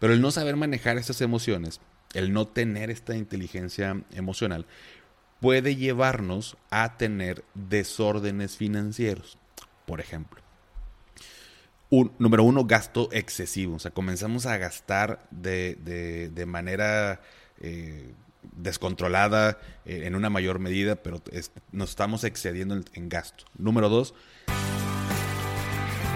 Pero el no saber manejar estas emociones, el no tener esta inteligencia emocional, puede llevarnos a tener desórdenes financieros. Por ejemplo, número uno, gasto excesivo. O sea, comenzamos a gastar de, manera eh, descontrolada eh, en una mayor medida, pero nos estamos excediendo en, en gasto. Número dos,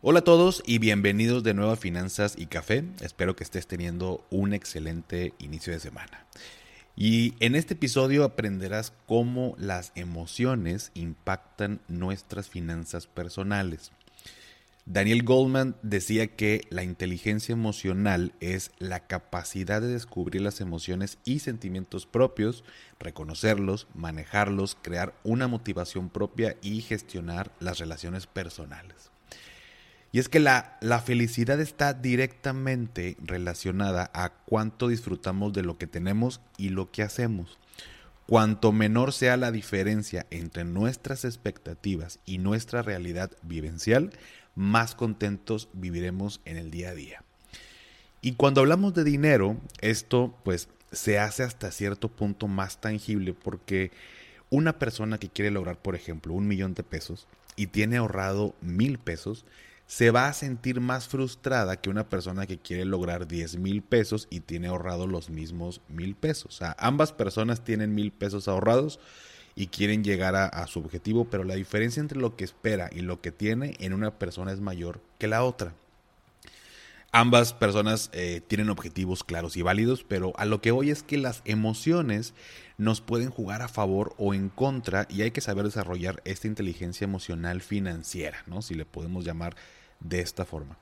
Hola a todos y bienvenidos de nuevo a Finanzas y Café. Espero que estés teniendo un excelente inicio de semana. Y en este episodio aprenderás cómo las emociones impactan nuestras finanzas personales. Daniel Goldman decía que la inteligencia emocional es la capacidad de descubrir las emociones y sentimientos propios, reconocerlos, manejarlos, crear una motivación propia y gestionar las relaciones personales. Y es que la, la, felicidad está directamente relacionada a cuánto disfrutamos de lo que tenemos y lo que hacemos. Cuanto menor sea la diferencia entre nuestras expectativas y nuestra realidad vivencial, más contentos viviremos en el día a día. Y cuando hablamos de dinero, esto pues se hace hasta cierto punto más tangible porque una persona que quiere lograr, por ejemplo, un millón de pesos y tiene ahorrado mil pesos, se va a sentir más frustrada que una persona que quiere lograr 10 mil pesos y tiene ahorrado los mismos mil pesos. O sea, ambas personas tienen mil pesos ahorrados y quieren llegar a, su objetivo, pero la diferencia entre lo que espera y lo que tiene en una persona es mayor que la otra. Ambas personas eh, tienen objetivos claros y válidos, pero a lo que voy es que las emociones nos pueden jugar a favor o en contra y hay que saber desarrollar esta inteligencia emocional financiera, ¿no? Si le podemos llamar de esta forma.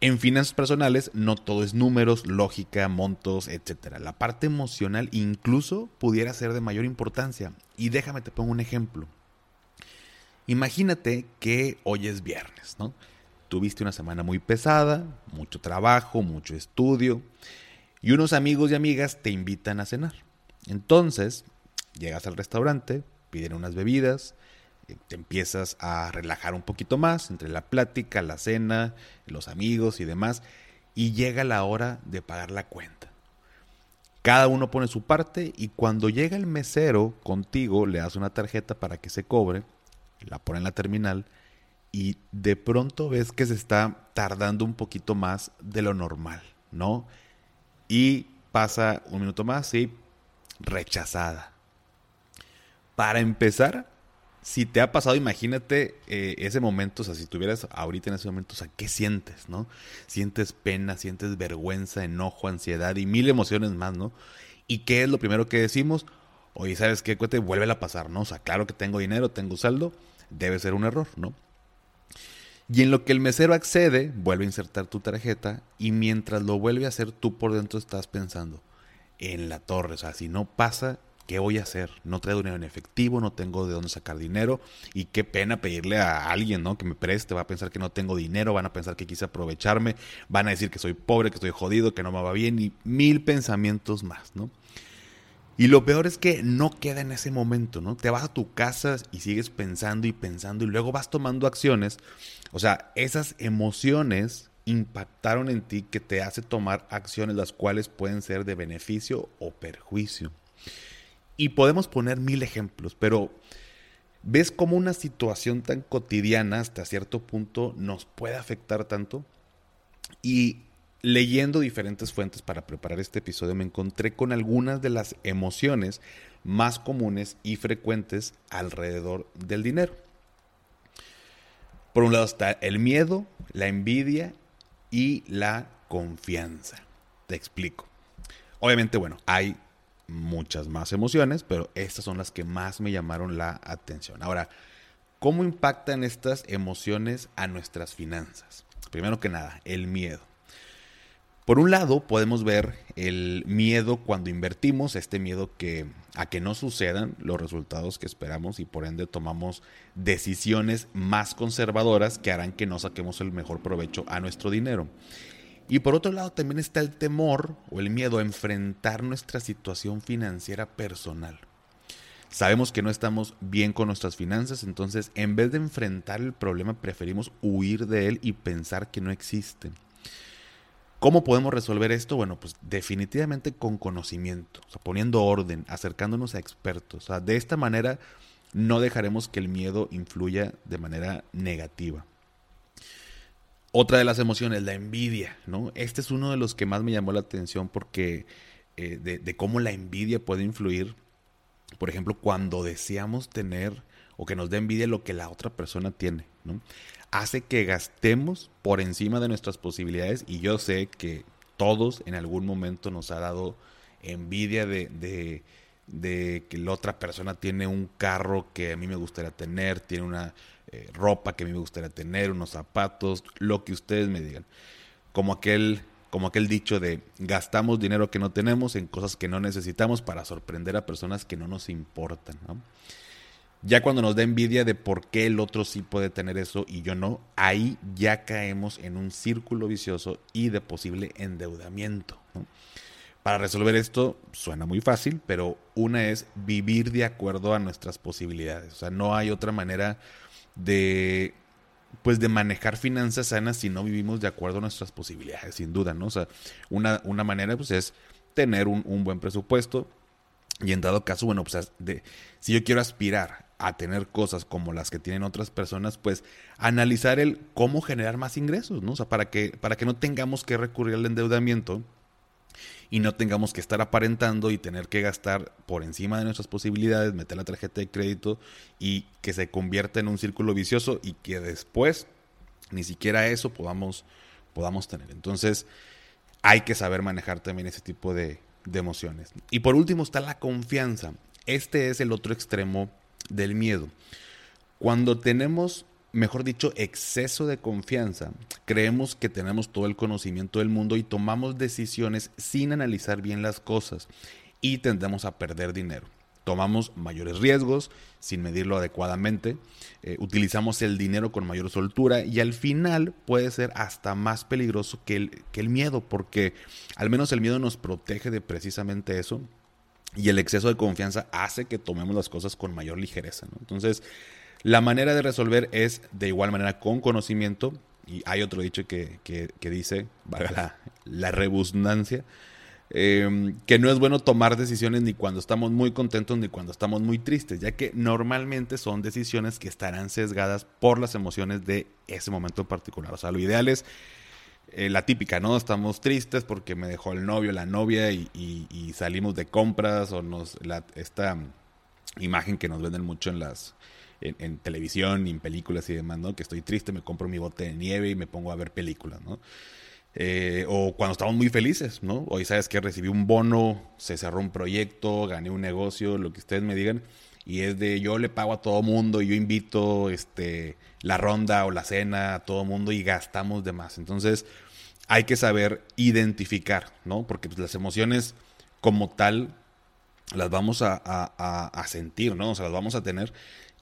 En finanzas personales no todo es números, lógica, montos, etc. La parte emocional incluso pudiera ser de mayor importancia. Y déjame te pongo un ejemplo. Imagínate que hoy es viernes, ¿no? Tuviste una semana muy pesada, mucho trabajo, mucho estudio, y unos amigos y amigas te invitan a cenar. Entonces, llegas al restaurante, piden unas bebidas, te empiezas a relajar un poquito más entre la plática, la cena, los amigos y demás, y llega la hora de pagar la cuenta. Cada uno pone su parte y cuando llega el mesero contigo le das una tarjeta para que se cobre, la pone en la terminal y de pronto ves que se está tardando un poquito más de lo normal, ¿no? Y pasa un minuto más y rechazada. Para empezar, si te ha pasado, imagínate eh, ese momento, o sea, si tuvieras ahorita en ese momento, o sea, ¿qué sientes, no? Sientes pena, sientes vergüenza, enojo, ansiedad y mil emociones más, ¿no? ¿Y qué es lo primero que decimos? Oye, ¿sabes qué? Cuete, vuelve a pasar, ¿no? O sea, claro que tengo dinero, tengo saldo, debe ser un error, ¿no? Y en lo que el mesero accede, vuelve a insertar tu tarjeta y mientras lo vuelve a hacer, tú por dentro estás pensando en la torre, o sea, si no pasa, ¿qué voy a hacer? No traigo dinero en efectivo, no tengo de dónde sacar dinero y qué pena pedirle a alguien, ¿no? Que me preste, va a pensar que no tengo dinero, van a pensar que quise aprovecharme, van a decir que soy pobre, que estoy jodido, que no me va bien y mil pensamientos más, ¿no? Y lo peor es que no queda en ese momento, ¿no? Te vas a tu casa y sigues pensando y pensando y luego vas tomando acciones. O sea, esas emociones impactaron en ti que te hace tomar acciones las cuales pueden ser de beneficio o perjuicio. Y podemos poner mil ejemplos, pero ¿ves cómo una situación tan cotidiana hasta cierto punto nos puede afectar tanto? Y leyendo diferentes fuentes para preparar este episodio me encontré con algunas de las emociones más comunes y frecuentes alrededor del dinero. Por un lado está el miedo, la envidia y la confianza. Te explico. Obviamente, bueno, hay muchas más emociones, pero estas son las que más me llamaron la atención. Ahora, ¿cómo impactan estas emociones a nuestras finanzas? Primero que nada, el miedo. Por un lado, podemos ver el miedo cuando invertimos, este miedo que a que no sucedan los resultados que esperamos y por ende tomamos decisiones más conservadoras que harán que no saquemos el mejor provecho a nuestro dinero. Y por otro lado también está el temor o el miedo a enfrentar nuestra situación financiera personal. Sabemos que no estamos bien con nuestras finanzas, entonces en vez de enfrentar el problema preferimos huir de él y pensar que no existe. ¿Cómo podemos resolver esto? Bueno, pues definitivamente con conocimiento, poniendo orden, acercándonos a expertos. O sea, de esta manera no dejaremos que el miedo influya de manera negativa. Otra de las emociones, la envidia, ¿no? Este es uno de los que más me llamó la atención porque eh, de, cómo la envidia puede influir, por ejemplo, cuando deseamos tener o que nos dé envidia lo que la otra persona tiene, ¿no? hace que gastemos por encima de nuestras posibilidades y yo sé que todos en algún momento nos ha dado envidia de, que la otra persona tiene un carro que a mí me gustaría tener, tiene una eh, ropa que a mí me gustaría tener, unos zapatos, lo que ustedes me digan. Como aquel, como aquel dicho de gastamos dinero que no tenemos en cosas que no necesitamos para sorprender a personas que no nos importan. Ya cuando nos da envidia de por qué el otro sí puede tener eso y yo no, ahí ya caemos en un círculo vicioso y de posible endeudamiento. Para resolver esto suena muy fácil, pero una es vivir de acuerdo a nuestras posibilidades. O sea, no hay otra manera de pues de manejar finanzas sanas si no vivimos de acuerdo a nuestras posibilidades, sin duda, ¿no? O sea, una, una manera pues es tener un, un buen presupuesto, y en dado caso, bueno, pues de, si yo quiero aspirar a tener cosas como las que tienen otras personas, pues analizar el cómo generar más ingresos, ¿no? O sea, para que, para que no tengamos que recurrir al endeudamiento y no tengamos que estar aparentando y tener que gastar por encima de nuestras posibilidades, meter la tarjeta de crédito y que se convierta en un círculo vicioso y que después ni siquiera eso podamos, podamos tener. Entonces, hay que saber manejar también ese tipo de, de emociones. Y por último está la confianza. Este es el otro extremo del miedo. Cuando tenemos, mejor dicho, exceso de confianza, creemos que tenemos todo el conocimiento del mundo y tomamos decisiones sin analizar bien las cosas y tendemos a perder dinero. Tomamos mayores riesgos sin medirlo adecuadamente, eh, utilizamos el dinero con mayor soltura y al final puede ser hasta más peligroso que el, que el miedo, porque al menos el miedo nos protege de precisamente eso, y el exceso de confianza hace que tomemos las cosas con mayor ligereza. Entonces, la manera de resolver es de igual manera con conocimiento. Y hay otro dicho que, dice, valga la, la em, que no es bueno tomar decisiones ni cuando estamos muy contentos ni cuando estamos muy tristes, ya que normalmente son decisiones que estarán sesgadas por las emociones de ese momento en particular. O sea, lo ideal es eh, la típica, ¿no? Estamos tristes porque me dejó el novio, la novia y, salimos de compras o nos esta imagen que nos venden mucho en las en, televisión y en películas y demás, ¿no? Que estoy triste, me compro mi bote de nieve y me pongo a ver películas, ¿no? Eh, o cuando estamos muy felices, ¿no? Hoy sabes que recibí un bono, se cerró un proyecto, gané un negocio, lo que ustedes me digan y es de yo le pago a todo mundo, yo invito este, la ronda o la cena a todo mundo y gastamos de más. Entonces hay que saber identificar, ¿no? Porque pues, las emociones como tal las vamos a, a, sentir, ¿no? O sea, las vamos a tener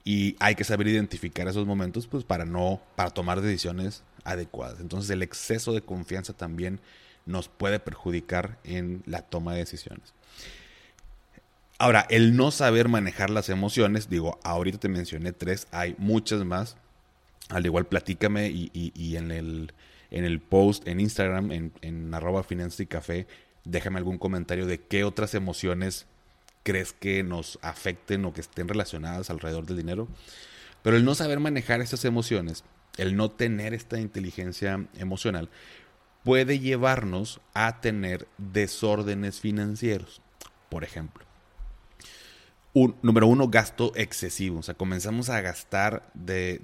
y hay que saber identificar esos momentos pues para no, para tomar decisiones adecuadas. Entonces el exceso de confianza también nos puede perjudicar en la toma de decisiones. Ahora, el no saber manejar las emociones, digo, ahorita te mencioné tres, hay muchas más. Al igual, platícame y, en, el, en el post en Instagram, en, en arroba finanzas y déjame algún comentario de qué otras emociones crees que nos afecten o que estén relacionadas alrededor del dinero. Pero el no saber manejar esas emociones, el no tener esta inteligencia emocional, puede llevarnos a tener desórdenes financieros. Por ejemplo, número uno, gasto excesivo. O sea, comenzamos a gastar de,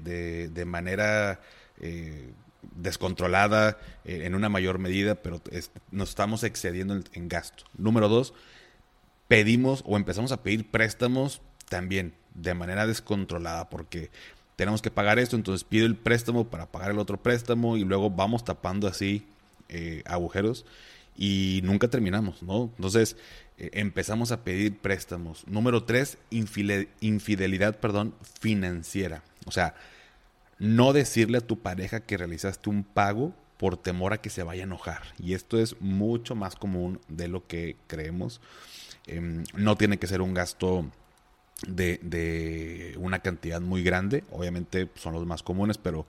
de, manera eh, descontrolada eh, en una mayor medida, pero nos estamos excediendo en, gasto. Número dos, pedimos o empezamos a pedir préstamos también de manera descontrolada, porque tenemos que pagar esto, entonces pido el préstamo para pagar el otro préstamo y luego vamos tapando así eh, agujeros y nunca terminamos, ¿no? Entonces eh, empezamos a pedir préstamos. Número tres, infidelidad, perdón, financiera. O sea, no decirle a tu pareja que realizaste un pago por temor a que se vaya a enojar. Y esto es mucho más común de lo que creemos. Em, no tiene que ser un gasto de, de, una cantidad muy grande. Obviamente son los más comunes, pero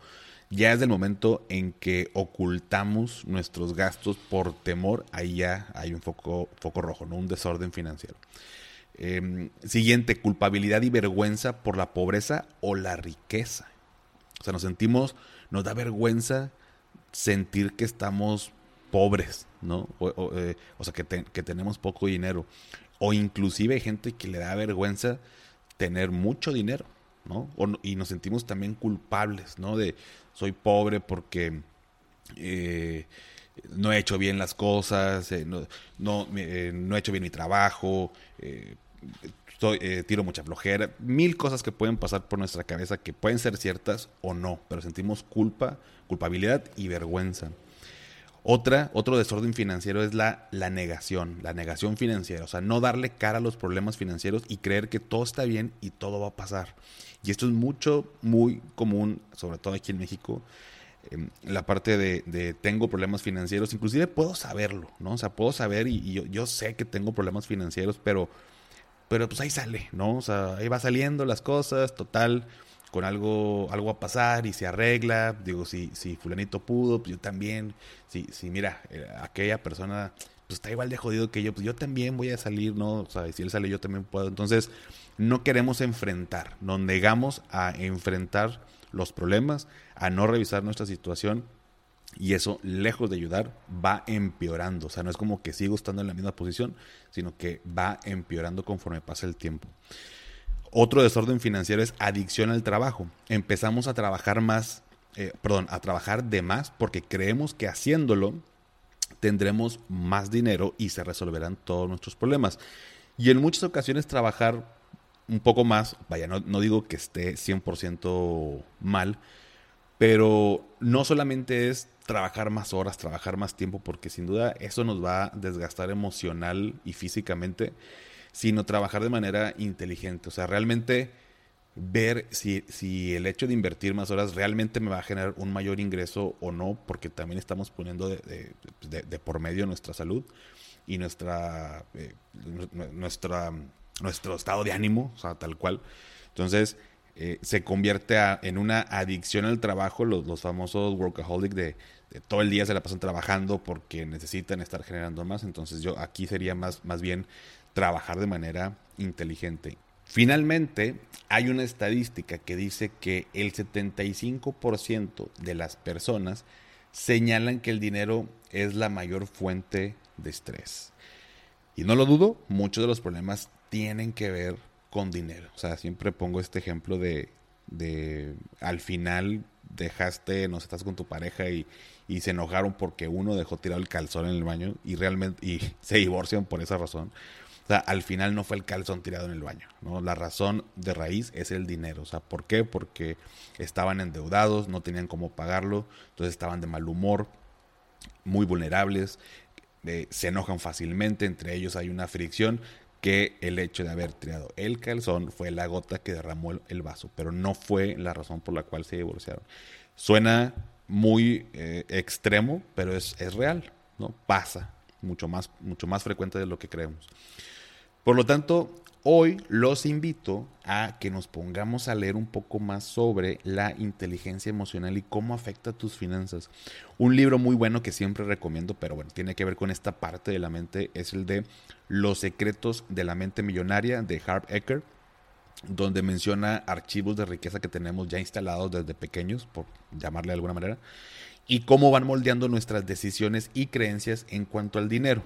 ya es el momento en que ocultamos nuestros gastos por temor. Ahí ya hay un foco, rojo, ¿no? Un desorden financiero. Em, siguiente, culpabilidad y vergüenza por la pobreza o la riqueza. O sea, nos sentimos, nos da vergüenza sentir que estamos pobres, ¿no? O, eh, sea, que, tenemos poco dinero. O inclusive hay gente que le da vergüenza tener mucho dinero, ¿no? y nos sentimos también culpables, ¿no? De soy pobre porque eh, no he hecho bien las cosas, eh, no, no, no, he hecho bien mi trabajo, eh, tiro mucha flojera, mil cosas que pueden pasar por nuestra cabeza que pueden ser ciertas o no, pero sentimos culpa, culpabilidad y vergüenza. Otra, otro desorden financiero es la, la negación, la negación financiera, o sea, no darle cara a los problemas financieros y creer que todo está bien y todo va a pasar. Y esto es mucho, muy común, sobre todo aquí en México, em, la parte de, tengo problemas financieros, inclusive puedo saberlo, ¿no? O sea, puedo saber y, yo, yo, sé que tengo problemas financieros, pero pero pues ahí sale, ¿no? O sea, ahí va saliendo las cosas, total, con algo, algo a pasar y se arregla. Digo, si, si fulanito pudo, pues yo también. Si, si mira, eh, aquella persona pues está igual de jodido que yo, pues yo también voy a salir, ¿no? O sea, si él sale yo también puedo. Entonces, no queremos enfrentar, nos negamos a enfrentar los problemas, a no revisar nuestra situación y eso, lejos de ayudar, va empeorando. O sea, no es como que sigo estando en la misma posición, sino que va empeorando conforme pasa el tiempo. Otro desorden financiero es adicción al trabajo. Empezamos a trabajar más, eh, perdón, a trabajar de más porque creemos que haciéndolo tendremos más dinero y se resolverán todos nuestros problemas. Y en muchas ocasiones trabajar un poco más, vaya, no, no digo que esté 100% mal, pero no solamente es trabajar más horas, trabajar más tiempo, porque sin duda eso nos va a desgastar emocional y físicamente, sino trabajar de manera inteligente. O sea, realmente ver si, si el hecho de invertir más horas realmente me va a generar un mayor ingreso o no, porque también estamos poniendo de, por medio nuestra salud y nuestra, eh, nuestra, nuestro estado de ánimo, o sea, tal cual. Entonces, eh, se convierte en una adicción al trabajo, los, famosos workaholic de, todo el día se la pasan trabajando porque necesitan estar generando más. Entonces yo aquí sería más, más bien trabajar de manera inteligente. Finalmente, hay una estadística que dice que el 75% de las personas señalan que el dinero es la mayor fuente de estrés. Y no lo dudo, muchos de los problemas tienen que ver con dinero. O sea, siempre pongo este ejemplo de, de al final dejaste, no sé, estás con tu pareja y, y, se enojaron porque uno dejó tirado el calzón en el baño y realmente y se divorcian por esa razón. O sea, al final no fue el calzón tirado en el baño, ¿no? La razón de raíz es el dinero. O sea, ¿por qué? Porque estaban endeudados, no tenían cómo pagarlo, entonces estaban de mal humor, muy vulnerables, eh, se enojan fácilmente, entre ellos hay una fricción que el hecho de haber tirado el calzón fue la gota que derramó el, vaso, pero no fue la razón por la cual se divorciaron. Suena muy eh, extremo, pero es, es, real, ¿no? Pasa mucho más, mucho más frecuente de lo que creemos. Por lo tanto, Hoy los invito a que nos pongamos a leer un poco más sobre la inteligencia emocional y cómo afecta tus finanzas. Un libro muy bueno que siempre recomiendo, pero bueno, tiene que ver con esta parte de la mente, es el de Los secretos de la mente millonaria de Harv Ecker, donde menciona archivos de riqueza que tenemos ya instalados desde pequeños, por llamarle de alguna manera, y cómo van moldeando nuestras decisiones y creencias en cuanto al dinero.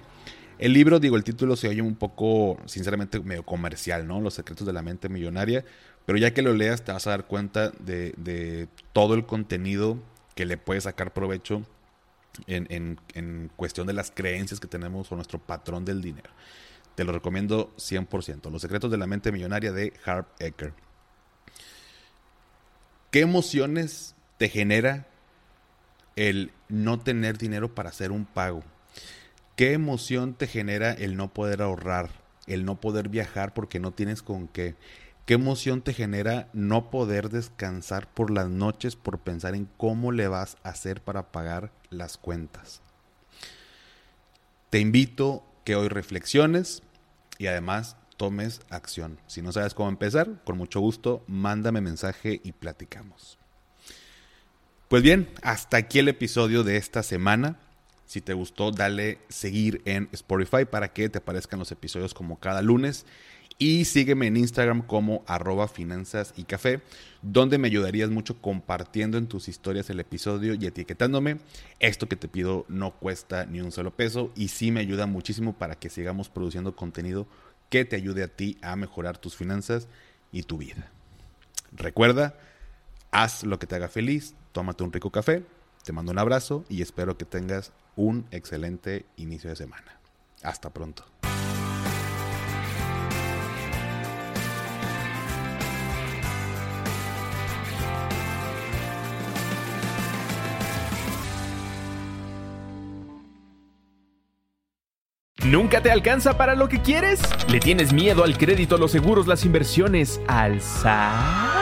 El libro, digo, el título se oye un poco, sinceramente, medio comercial, ¿no? Los secretos de la mente millonaria, pero ya que lo leas te vas a dar cuenta de, todo el contenido que le puedes sacar provecho en, cuestión de las creencias que tenemos o nuestro patrón del dinero. Te lo recomiendo 100%. Los secretos de la mente millonaria de Harp Ecker. ¿Qué emociones te genera el no tener dinero para hacer un pago? ¿Qué emoción te genera el no poder ahorrar, el no poder viajar porque no tienes con qué? ¿Qué emoción te genera no poder descansar por las noches por pensar en cómo le vas a hacer para pagar las cuentas? Te invito que hoy reflexiones y además tomes acción. Si no sabes cómo empezar, con mucho gusto, mándame mensaje y platicamos. Pues bien, hasta aquí el episodio de esta semana. Si te gustó, dale seguir en Spotify para que te aparezcan los episodios como cada lunes. Y sígueme en Instagram como arroba finanzas y café, donde me ayudarías mucho compartiendo en tus historias el episodio y etiquetándome. Esto que te pido no cuesta ni un solo peso y sí me ayuda muchísimo para que sigamos produciendo contenido que te ayude a ti a mejorar tus finanzas y tu vida. Recuerda, haz lo que te haga feliz, tómate un rico café, te mando un abrazo y espero que tengas un excelente inicio de semana. Hasta pronto. ¿Nunca te alcanza para lo que quieres? ¿Le tienes miedo al crédito, los seguros, las inversiones, al?